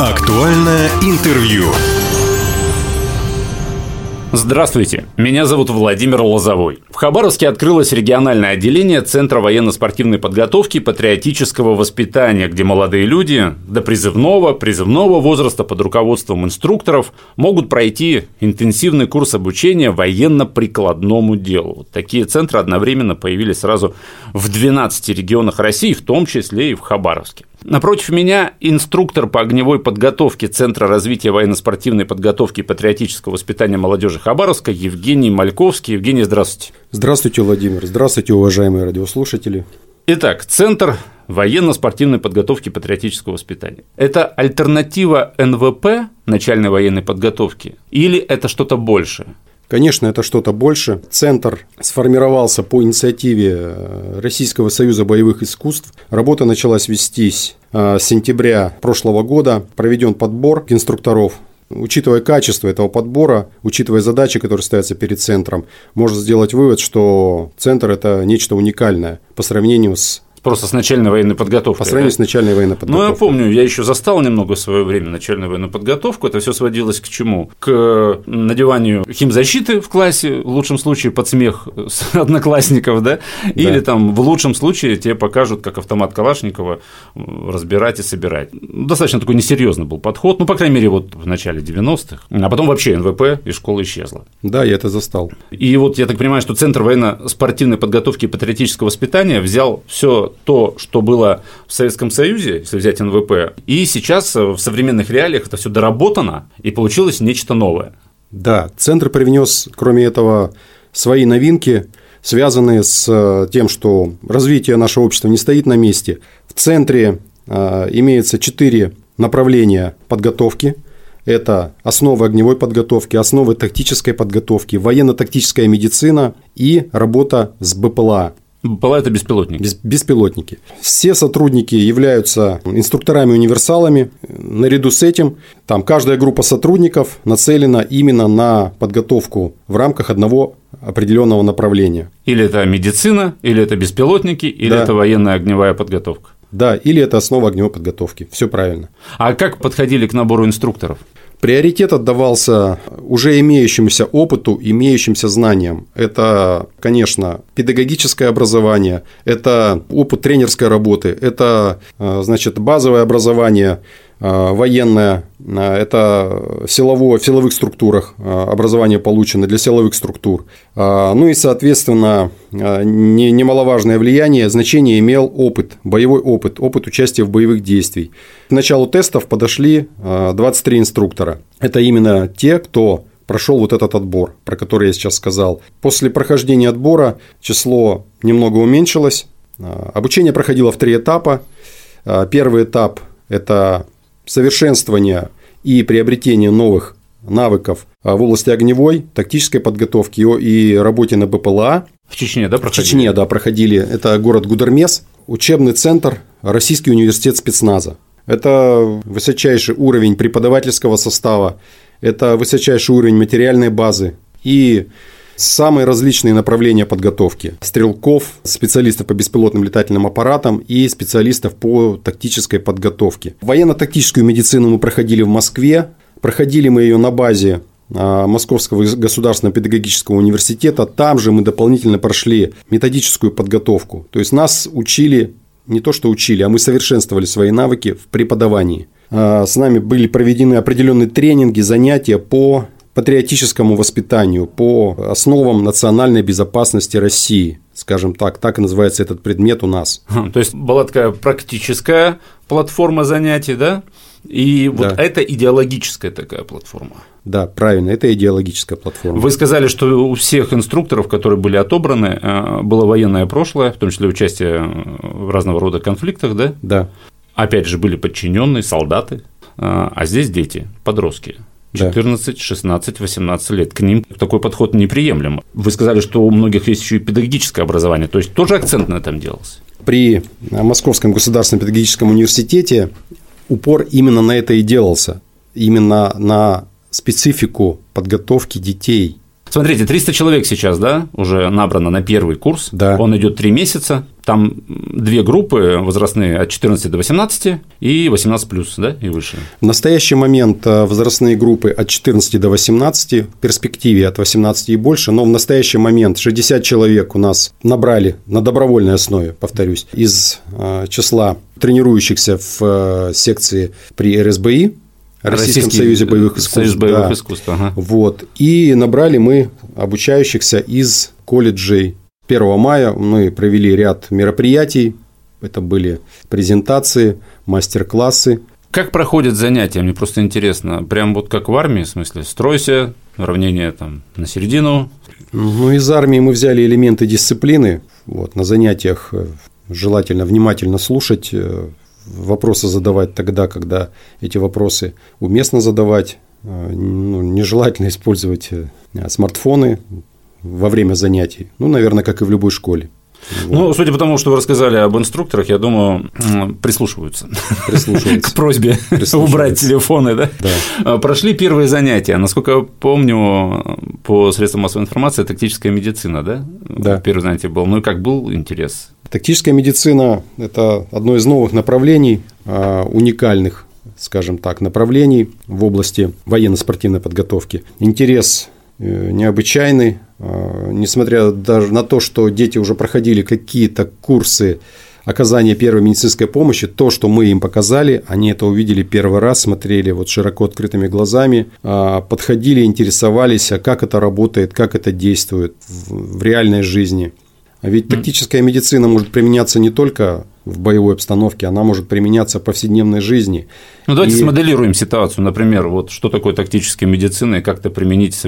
Актуальное интервью. Здравствуйте, меня зовут Владимир Лозовой. В Хабаровске открылось региональное отделение Центра военно-спортивной подготовки и патриотического воспитания, где молодые люди до призывного, призывного возраста под руководством инструкторов могут пройти интенсивный курс обучения военно-прикладному делу. Такие центры одновременно появились сразу в 12 регионах России, в том числе и в Хабаровске. Напротив меня инструктор по огневой подготовке Центра развития военно-спортивной подготовки и патриотического воспитания молодежи Хабаровска Евгений Мальковский. Евгений, здравствуйте. Здравствуйте, Владимир. Здравствуйте, уважаемые радиослушатели. Итак, Центр военно-спортивной подготовки и патриотического воспитания. Это альтернатива НВП, начальной военной подготовки, или это что-то большее? Конечно, это что-то больше. Центр сформировался по инициативе э, Российского союза боевых искусств. Работа началась вестись э, с сентября прошлого года. Проведен подбор инструкторов Учитывая качество этого подбора, учитывая задачи, которые ставятся перед центром, можно сделать вывод, что центр – это нечто уникальное по сравнению с Просто с начальной военной подготовкой. По сравнению да? с начальной военной подготовкой. Ну, я помню, я еще застал немного в свое время начальную военную подготовку. Это все сводилось к чему? К надеванию химзащиты в классе, в лучшем случае под смех одноклассников, да? Или да. там в лучшем случае тебе покажут, как автомат Калашникова разбирать и собирать. Достаточно такой несерьезный был подход, ну, по крайней мере, вот в начале 90-х. А потом вообще НВП из школы исчезла. Да, я это застал. И вот я так понимаю, что Центр военно-спортивной подготовки и патриотического воспитания взял все то, что было в Советском Союзе, если взять НВП, и сейчас в современных реалиях это все доработано, и получилось нечто новое. Да, центр привнес, кроме этого, свои новинки, связанные с э, тем, что развитие нашего общества не стоит на месте. В центре э, имеется четыре направления подготовки. Это основы огневой подготовки, основы тактической подготовки, военно-тактическая медицина и работа с БПЛА. Это беспилотники. Без, беспилотники. Все сотрудники являются инструкторами-универсалами. Наряду с этим там каждая группа сотрудников нацелена именно на подготовку в рамках одного определенного направления. Или это медицина, или это беспилотники, или да. это военная огневая подготовка. Да, или это основа огневой подготовки. Все правильно. А как подходили к набору инструкторов? Приоритет отдавался уже имеющемуся опыту, имеющимся знаниям. Это, конечно, педагогическое образование, это опыт тренерской работы, это, э, значит, базовое образование Э, военное, э, это силовое, в силовых структурах образование получено для силовых структур. Ну и, соответственно, немаловажное влияние, значение имел опыт, боевой опыт, опыт участия в боевых действиях. К началу тестов подошли 23 инструктора. Это именно те, кто прошел вот этот отбор, про который я сейчас сказал. После прохождения отбора число немного уменьшилось. Обучение проходило в три этапа. Первый этап – это совершенствования и приобретения новых навыков а, в области огневой, тактической подготовки и работе на БПЛА. В Чечне, да, проходили? В Чечне, да, проходили. Это город Гудермес, учебный центр, Российский университет спецназа. Это высочайший уровень преподавательского состава, это высочайший уровень материальной базы и самые различные направления подготовки. Стрелков, специалистов по беспилотным летательным аппаратам и специалистов по тактической подготовке. Военно-тактическую медицину мы проходили в Москве. Проходили мы ее на базе а, Московского государственного педагогического университета. Там же мы дополнительно прошли методическую подготовку. То есть нас учили, не то что учили, а мы совершенствовали свои навыки в преподавании. А, с нами были проведены определенные тренинги, занятия по патриотическому воспитанию, по основам национальной безопасности России. Скажем так, так и называется этот предмет у нас. То есть была такая практическая платформа занятий, да? И вот да. это идеологическая такая платформа. Да, правильно, это идеологическая платформа. Вы сказали, что у всех инструкторов, которые были отобраны, э, было военное прошлое, в том числе участие в разного рода конфликтах, да? Да. Опять же, были подчиненные, солдаты, э, а здесь дети, подростки. 14, 16, 18 лет. К ним такой подход неприемлем. Вы сказали, что у многих есть еще и педагогическое образование, то есть тоже акцент на этом делался. При Московском государственном педагогическом университете упор именно на это и делался, именно на специфику подготовки детей. Смотрите, 300 человек сейчас, да, уже набрано на первый курс. Да. Он идет три месяца. Там две группы возрастные от 14 до 18 и 18 плюс, да, и выше. В настоящий момент э, возрастные группы от 14 до 18, в перспективе от 18 и больше, но в настоящий момент 60 человек у нас набрали на добровольной основе, повторюсь, из э, числа тренирующихся в э, секции при РСБИ, Российском Российский Союзе боевых искусств. Союз боевых да. искусств, ага. Вот. И набрали мы обучающихся из колледжей. 1 мая мы провели ряд мероприятий. Это были презентации, мастер-классы. Как проходят занятия? Мне просто интересно. Прям вот как в армии, в смысле, стройся, уравнение там на середину. Ну, из армии мы взяли элементы дисциплины. Вот, на занятиях э, желательно внимательно слушать, э, вопросы задавать тогда, когда эти вопросы уместно задавать. Э, ну, нежелательно использовать э, смартфоны во время занятий. Ну, наверное, как и в любой школе. Вот. Ну, судя по тому, что вы рассказали об инструкторах, я думаю, прислушиваются, прислушиваются. к просьбе убрать телефоны. Да? Да. Прошли первые занятия. Насколько я помню, по средствам массовой информации, тактическая медицина, да? Да. Первое занятие было. Ну и как был интерес? Тактическая медицина – это одно из новых направлений, а, уникальных, скажем так, направлений в области военно-спортивной подготовки. Интерес э, необычайный, а, несмотря даже на то, что дети уже проходили какие-то курсы оказания первой медицинской помощи, то, что мы им показали, они это увидели первый раз, смотрели вот широко открытыми глазами, а, подходили, интересовались, а как это работает, как это действует в реальной жизни – а ведь тактическая медицина может применяться не только в боевой обстановке, она может применяться в повседневной жизни. Ну, давайте и... смоделируем ситуацию. Например, вот что такое тактическая медицина и как это применить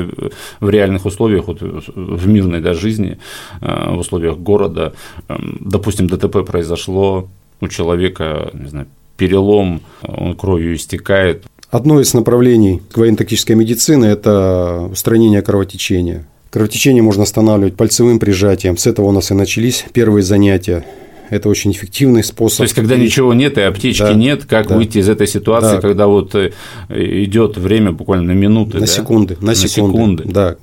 в реальных условиях, вот в мирной да, жизни, э, в условиях города. Эм, допустим, ДТП произошло, у человека, не знаю, перелом, он кровью истекает. Одно из направлений военно-тактической медицины – это устранение кровотечения. Кровотечение можно останавливать пальцевым прижатием. С этого у нас и начались первые занятия. Это очень эффективный способ. То есть, когда ничего нет и аптечки да, нет, как да, выйти из этой ситуации, да. когда вот э, идет время буквально на минуты, на да? секунды, на, на секунды, секунды, да.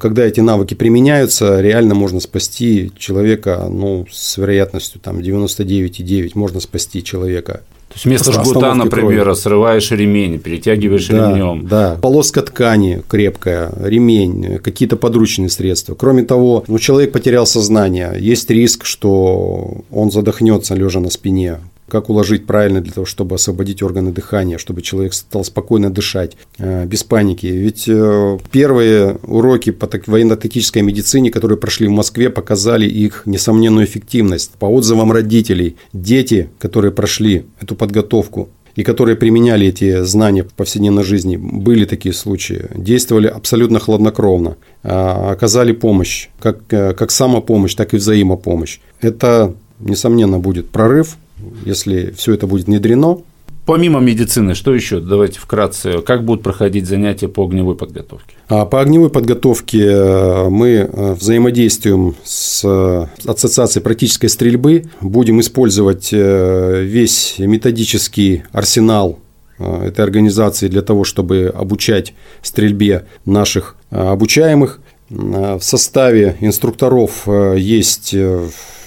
Когда эти навыки применяются, реально можно спасти человека, ну, с вероятностью там 99,9 можно спасти человека. То есть вместо жгута, например, крови. срываешь ремень, перетягиваешь да, ремнем. Да, полоска ткани крепкая, ремень, какие-то подручные средства. Кроме того, ну, человек потерял сознание, есть риск, что он задохнется лежа на спине как уложить правильно для того, чтобы освободить органы дыхания, чтобы человек стал спокойно дышать, э, без паники. Ведь э, первые уроки по военно-тактической медицине, которые прошли в Москве, показали их несомненную эффективность. По отзывам родителей, дети, которые прошли эту подготовку, и которые применяли эти знания в повседневной жизни, были такие случаи, действовали абсолютно хладнокровно, а, оказали помощь, как, э, как самопомощь, так и взаимопомощь. Это, несомненно, будет прорыв если все это будет внедрено. Помимо медицины, что еще? Давайте вкратце. Как будут проходить занятия по огневой подготовке? А по огневой подготовке э, мы э, взаимодействуем с э, Ассоциацией практической стрельбы. Будем использовать весь методический арсенал этой организации для того, чтобы обучать стрельбе наших обучаемых. В составе инструкторов есть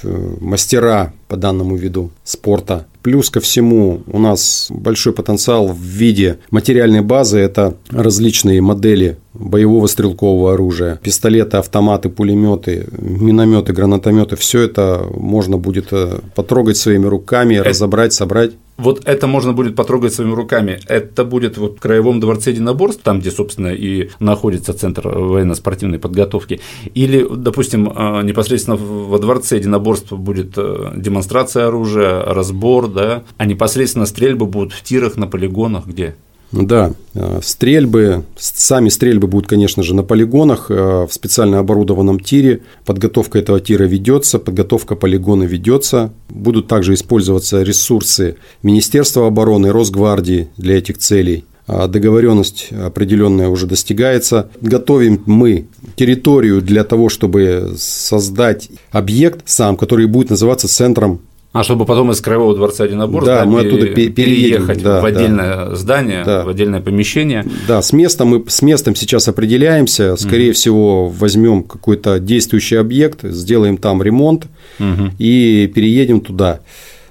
мастера по данному виду спорта. Плюс ко всему у нас большой потенциал в виде материальной базы. Это различные модели боевого стрелкового оружия, пистолеты, автоматы, пулеметы, минометы, гранатометы. Все это можно будет э, потрогать своими руками, разобрать, собрать вот это можно будет потрогать своими руками. Это будет вот в Краевом дворце единоборств, там, где, собственно, и находится Центр военно-спортивной подготовки. Или, допустим, а, непосредственно во дворце единоборств будет э, демонстрация оружия, разбор, да, а непосредственно стрельбы будут в тирах, на полигонах, где? Да, э, стрельбы, сами стрельбы будут, конечно же, на полигонах, э, в специально оборудованном тире. Подготовка этого тира ведется, подготовка полигона ведется. Будут также использоваться ресурсы Министерства обороны, Росгвардии для этих целей. А договоренность определенная уже достигается. Готовим мы территорию для того, чтобы создать объект сам, который будет называться центром А чтобы потом из Краевого дворца Единоборств да, мы оттуда переехать да, в отдельное да. здание, да. в отдельное помещение. Да, с местом мы с местом сейчас определяемся. Скорее угу. всего, возьмем какой-то действующий объект, сделаем там ремонт угу. и переедем туда.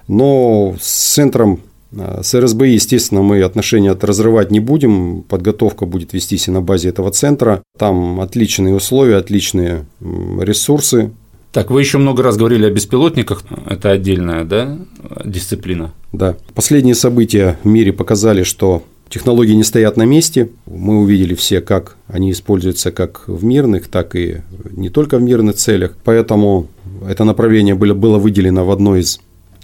Но с центром э, с РСБ, естественно, мы отношения разрывать не будем. Подготовка будет вестись и на базе этого центра. Там отличные условия, отличные ресурсы. Так, вы еще много раз говорили о беспилотниках. Это отдельная да, дисциплина. Да. Последние события в мире показали, что технологии не стоят на месте. Мы увидели все, как они используются как в мирных, так и не только в мирных целях. Поэтому это направление было, было выделено в одно из,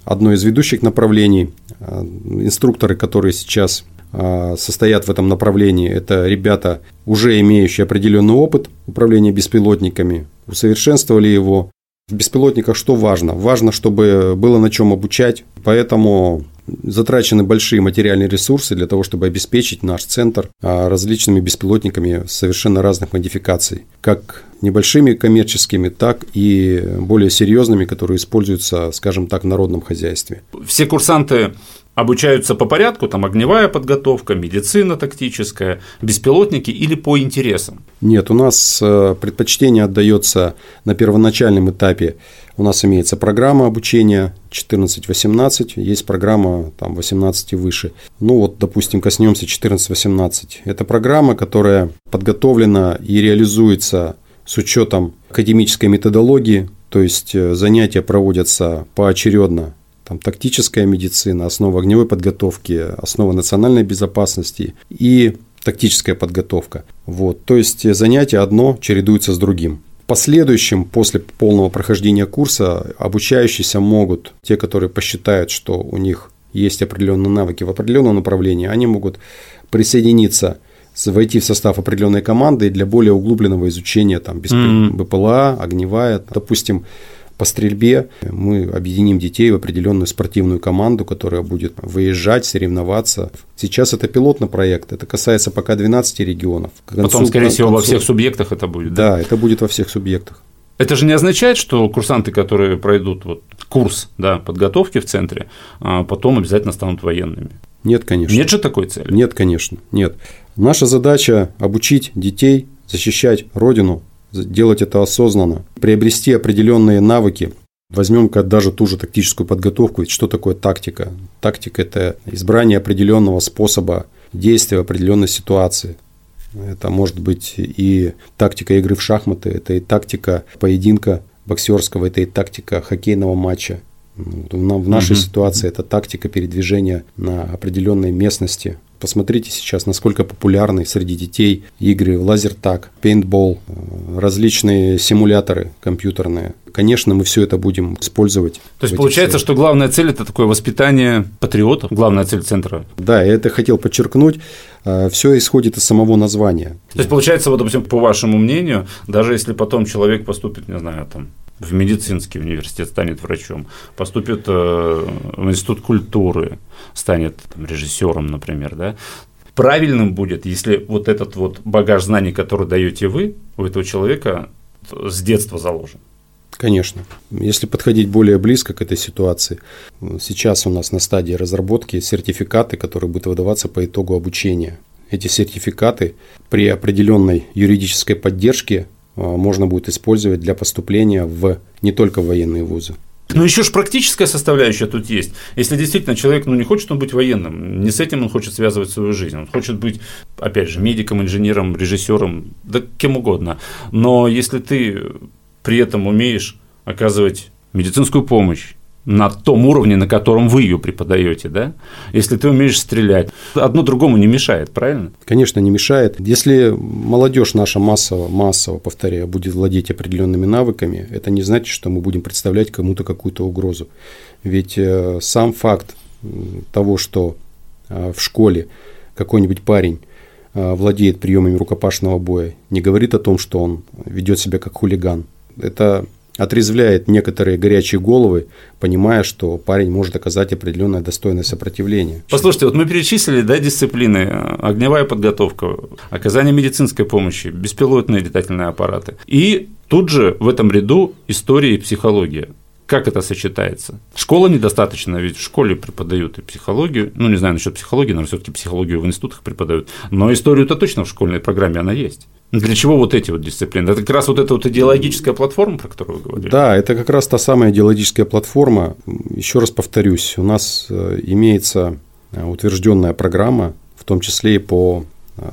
одно из ведущих направлений. А, инструкторы, которые сейчас а, состоят в этом направлении, это ребята, уже имеющие определенный опыт управления беспилотниками, усовершенствовали его, в беспилотниках что важно? Важно, чтобы было на чем обучать, поэтому затрачены большие материальные ресурсы для того, чтобы обеспечить наш центр а, различными беспилотниками совершенно разных модификаций, как небольшими коммерческими, так и более серьезными, которые используются, скажем так, в народном хозяйстве. Все курсанты обучаются по порядку, там огневая подготовка, медицина тактическая, беспилотники или по интересам? Нет, у нас э, предпочтение отдается на первоначальном этапе. У нас имеется программа обучения 14-18, есть программа там 18 и выше. Ну вот, допустим, коснемся 14-18. Это программа, которая подготовлена и реализуется с учетом академической методологии, то есть э, занятия проводятся поочередно там, тактическая медицина, основа огневой подготовки, основа национальной безопасности и тактическая подготовка. Вот. То есть занятие одно чередуется с другим. В последующем, после полного прохождения курса, обучающиеся могут, те, которые посчитают, что у них есть определенные навыки в определенном направлении, они могут присоединиться войти в состав определенной команды для более углубленного изучения там, БПЛА, огневая. Допустим, по стрельбе мы объединим детей в определенную спортивную команду, которая будет выезжать, соревноваться. Сейчас это пилотный проект, это касается пока 12 регионов. концу, Потом, скорее всего, концу... во всех субъектах это будет. Да? да, это будет во всех субъектах. Это же не означает, что курсанты, которые пройдут вот курс да, подготовки в центре, а потом обязательно станут военными. Нет, конечно. Нет же такой цели? Нет, конечно, нет. Наша задача – обучить детей защищать Родину, делать это осознанно, приобрести определенные навыки. Возьмем-ка даже ту же тактическую подготовку, ведь что такое тактика? Тактика – это избрание определенного способа действия в определенной ситуации. Это может быть и тактика игры в шахматы, это и тактика поединка боксерского, это и тактика хоккейного матча. В нашей угу. ситуации это тактика передвижения на определенной местности, Посмотрите сейчас, насколько популярны среди детей игры в лазертаг, пейнтбол, э, различные симуляторы компьютерные. Конечно, мы все это будем использовать. То есть получается, целях. что главная цель это такое воспитание патриотов, главная цель центра. Да, я это хотел подчеркнуть. Э, все исходит из самого названия. То есть получается, вот, допустим, по вашему мнению, даже если потом человек поступит, не знаю, там в медицинский университет, станет врачом, поступит э, в институт культуры, станет там, режиссером, например, да, правильным будет, если вот этот вот багаж знаний, который даете вы, у этого человека с детства заложен. Конечно. Если подходить более близко к этой ситуации, сейчас у нас на стадии разработки сертификаты, которые будут выдаваться по итогу обучения. Эти сертификаты при определенной юридической поддержке можно будет использовать для поступления в не только в военные вузы. Но еще же практическая составляющая тут есть. Если действительно человек ну, не хочет он быть военным, не с этим он хочет связывать свою жизнь. Он хочет быть, опять же, медиком, инженером, режиссером, да кем угодно. Но если ты при этом умеешь оказывать медицинскую помощь, на том уровне, на котором вы ее преподаете, да? Если ты умеешь стрелять, одно другому не мешает, правильно? Конечно, не мешает. Если молодежь наша массово, массово, повторяю, будет владеть определенными навыками, это не значит, что мы будем представлять кому-то какую-то угрозу. Ведь э, сам факт того, что э, в школе какой-нибудь парень э, владеет приемами рукопашного боя, не говорит о том, что он ведет себя как хулиган. Это отрезвляет некоторые горячие головы, понимая, что парень может оказать определенное достойное сопротивление. Послушайте, вот мы перечислили да, дисциплины, огневая подготовка, оказание медицинской помощи, беспилотные летательные аппараты. И тут же в этом ряду история и психология. Как это сочетается? Школа недостаточно, ведь в школе преподают и психологию, ну, не знаю насчет психологии, но все-таки психологию в институтах преподают, но историю-то точно в школьной программе она есть. Для чего вот эти вот дисциплины? Это как раз вот эта вот идеологическая платформа, про которую вы говорили? Да, это как раз та самая идеологическая платформа. Еще раз повторюсь, у нас э, имеется э, утвержденная программа, в том числе и по э,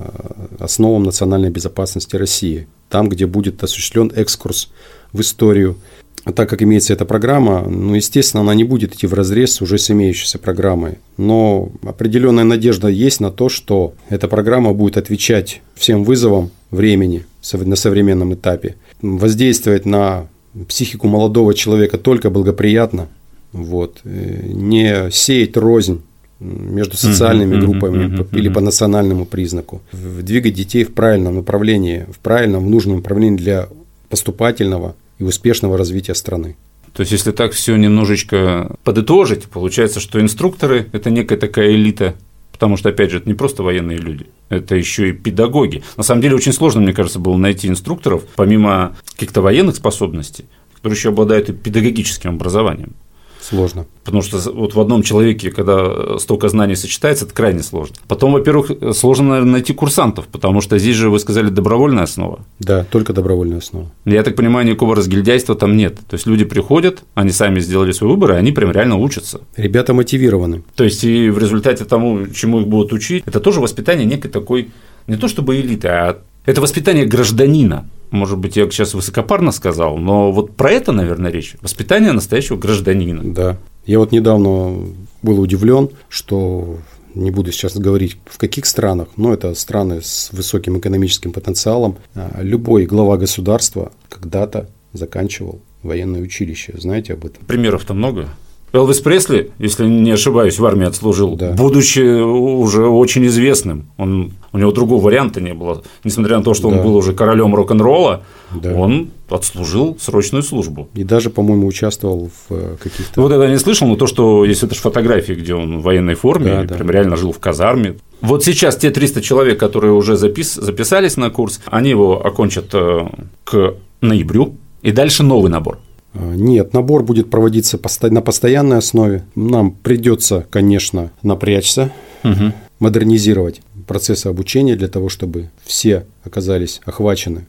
основам национальной безопасности России, там, где будет осуществлен экскурс в историю так как имеется эта программа, ну, естественно, она не будет идти в разрез уже с имеющейся программой. Но определенная надежда есть на то, что эта программа будет отвечать всем вызовам времени на современном этапе, воздействовать на психику молодого человека только благоприятно, вот, э, не сеять рознь между социальными uh-huh, группами uh-huh, uh-huh, или по национальному признаку, двигать детей в правильном направлении, в правильном, в нужном направлении для поступательного и успешного развития страны. То есть, если так все немножечко подытожить, получается, что инструкторы – это некая такая элита, потому что, опять же, это не просто военные люди, это еще и педагоги. На самом деле, очень сложно, мне кажется, было найти инструкторов, помимо каких-то военных способностей, которые еще обладают и педагогическим образованием. Сложно. Потому что вот в одном человеке, когда столько знаний сочетается, это крайне сложно. Потом, во-первых, сложно, наверное, найти курсантов, потому что здесь же, вы сказали, добровольная основа. Да, только добровольная основа. Я так понимаю, никакого разгильдяйства там нет. То есть люди приходят, они сами сделали свой выбор, и они прям реально учатся. Ребята мотивированы. То есть и в результате тому, чему их будут учить, это тоже воспитание некой такой, не то чтобы элиты, а это воспитание гражданина. Может быть, я сейчас высокопарно сказал, но вот про это, наверное, речь. Воспитание настоящего гражданина. Да. Я вот недавно был удивлен, что не буду сейчас говорить в каких странах, но это страны с высоким экономическим потенциалом. А, любой глава государства когда-то заканчивал военное училище. Знаете об этом? Примеров-то много. Элвис Пресли, если не ошибаюсь, в армии отслужил, да. будучи уже очень известным. Он, у него другого варианта не было. Несмотря на то, что да. он был уже королем рок-н-ролла, да. он отслужил срочную службу. И даже, по-моему, участвовал в э, каких-то… Вот это я не слышал, но то, что есть это же фотографии, где он в военной форме, да, да. прям реально жил в казарме. Вот сейчас те 300 человек, которые уже запис... записались на курс, они его окончат э, к ноябрю, и дальше новый набор. А, нет, набор будет проводиться на постоянной основе. Нам придется, конечно, напрячься, угу. модернизировать процессы обучения для того, чтобы все оказались охвачены,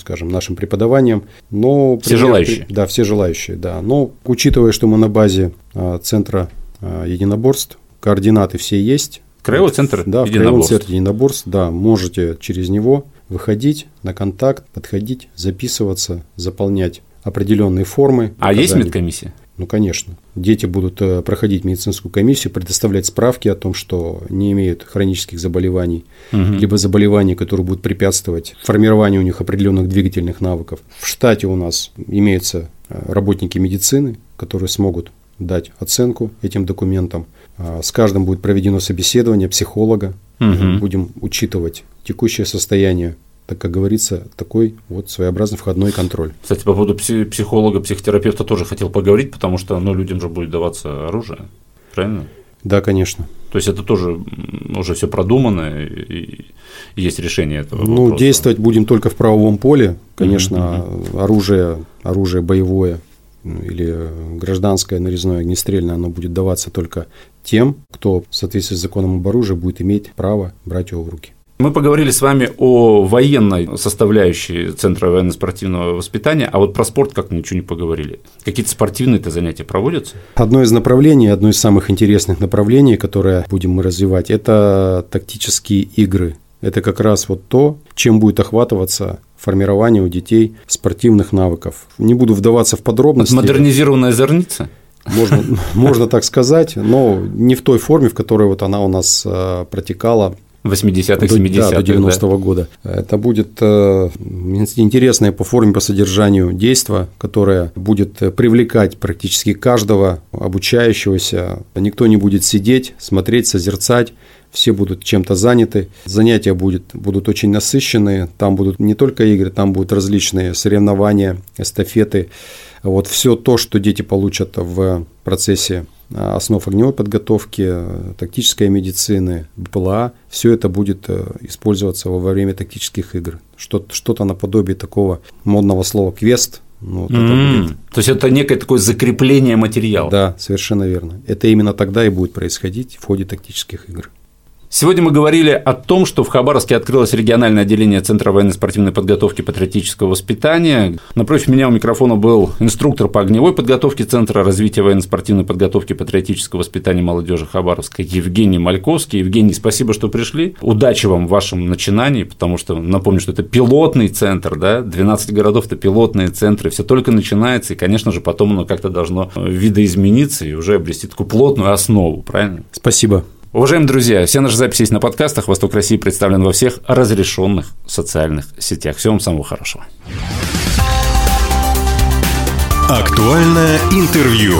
скажем, нашим преподаванием. Но все пример, желающие. Да, все желающие, да. Но учитывая, что мы на базе а, центра а, единоборств, координаты все есть. Краевой центр да, единоборств. Краевой центр единоборств, да, можете через него выходить на контакт, подходить, записываться, заполнять определенные формы. А есть медкомиссия? Ну, конечно. Дети будут э, проходить медицинскую комиссию, предоставлять справки о том, что не имеют хронических заболеваний, угу. либо заболеваний, которые будут препятствовать формированию у них определенных двигательных навыков. В штате у нас имеются э, работники медицины, которые смогут дать оценку этим документам. А, с каждым будет проведено собеседование психолога. Угу. Будем учитывать текущее состояние так как говорится, такой вот своеобразный входной контроль. Кстати, по поводу психолога, психотерапевта тоже хотел поговорить, потому что ну, людям же будет даваться оружие, правильно? Да, конечно. То есть это тоже уже все продумано и есть решение этого. Ну, вопроса. действовать будем только в правовом поле. Конечно, угу. оружие, оружие боевое или гражданское нарезное огнестрельное, оно будет даваться только тем, кто в соответствии с законом об оружии будет иметь право брать его в руки. Мы поговорили с вами о военной составляющей Центра военно-спортивного воспитания, а вот про спорт как ничего не поговорили. Какие-то спортивные-то занятия проводятся? Одно из направлений, одно из самых интересных направлений, которое будем мы развивать, это тактические игры. Это как раз вот то, чем будет охватываться формирование у детей спортивных навыков. Не буду вдаваться в подробности. Модернизированная зерница? Можно, можно так сказать, но не в той форме, в которой вот она у нас э, протекала 80-х, 70-х. Да, до 90-го да. года. Это будет э, интересное по форме, по содержанию действо, которое будет привлекать практически каждого обучающегося. Никто не будет сидеть, смотреть, созерцать, все будут чем-то заняты, занятия будет, будут очень насыщенные, там будут не только игры, там будут различные соревнования, эстафеты, вот все то, что дети получат в процессе основ огневой подготовки, тактической медицины, БПЛА, все это будет э, использоваться во время тактических игр. Что-то, наподобие такого модного слова «квест», Ну, вот mm-hmm. будет... То есть это некое такое закрепление материала. Да, совершенно верно. Это именно тогда и будет происходить в ходе тактических игр. Сегодня мы говорили о том, что в Хабаровске открылось региональное отделение Центра военно-спортивной подготовки и патриотического воспитания. Напротив меня у микрофона был инструктор по огневой подготовке Центра развития военно-спортивной подготовки и патриотического воспитания молодежи Хабаровска Евгений Мальковский. Евгений, спасибо, что пришли. Удачи вам в вашем начинании, потому что, напомню, что это пилотный центр, да, 12 городов – это пилотные центры, все только начинается, и, конечно же, потом оно как-то должно видоизмениться и уже обрести такую плотную основу, правильно? Спасибо. Уважаемые друзья, все наши записи есть на подкастах. Восток России представлен во всех разрешенных социальных сетях. Всего вам самого хорошего. Актуальное интервью.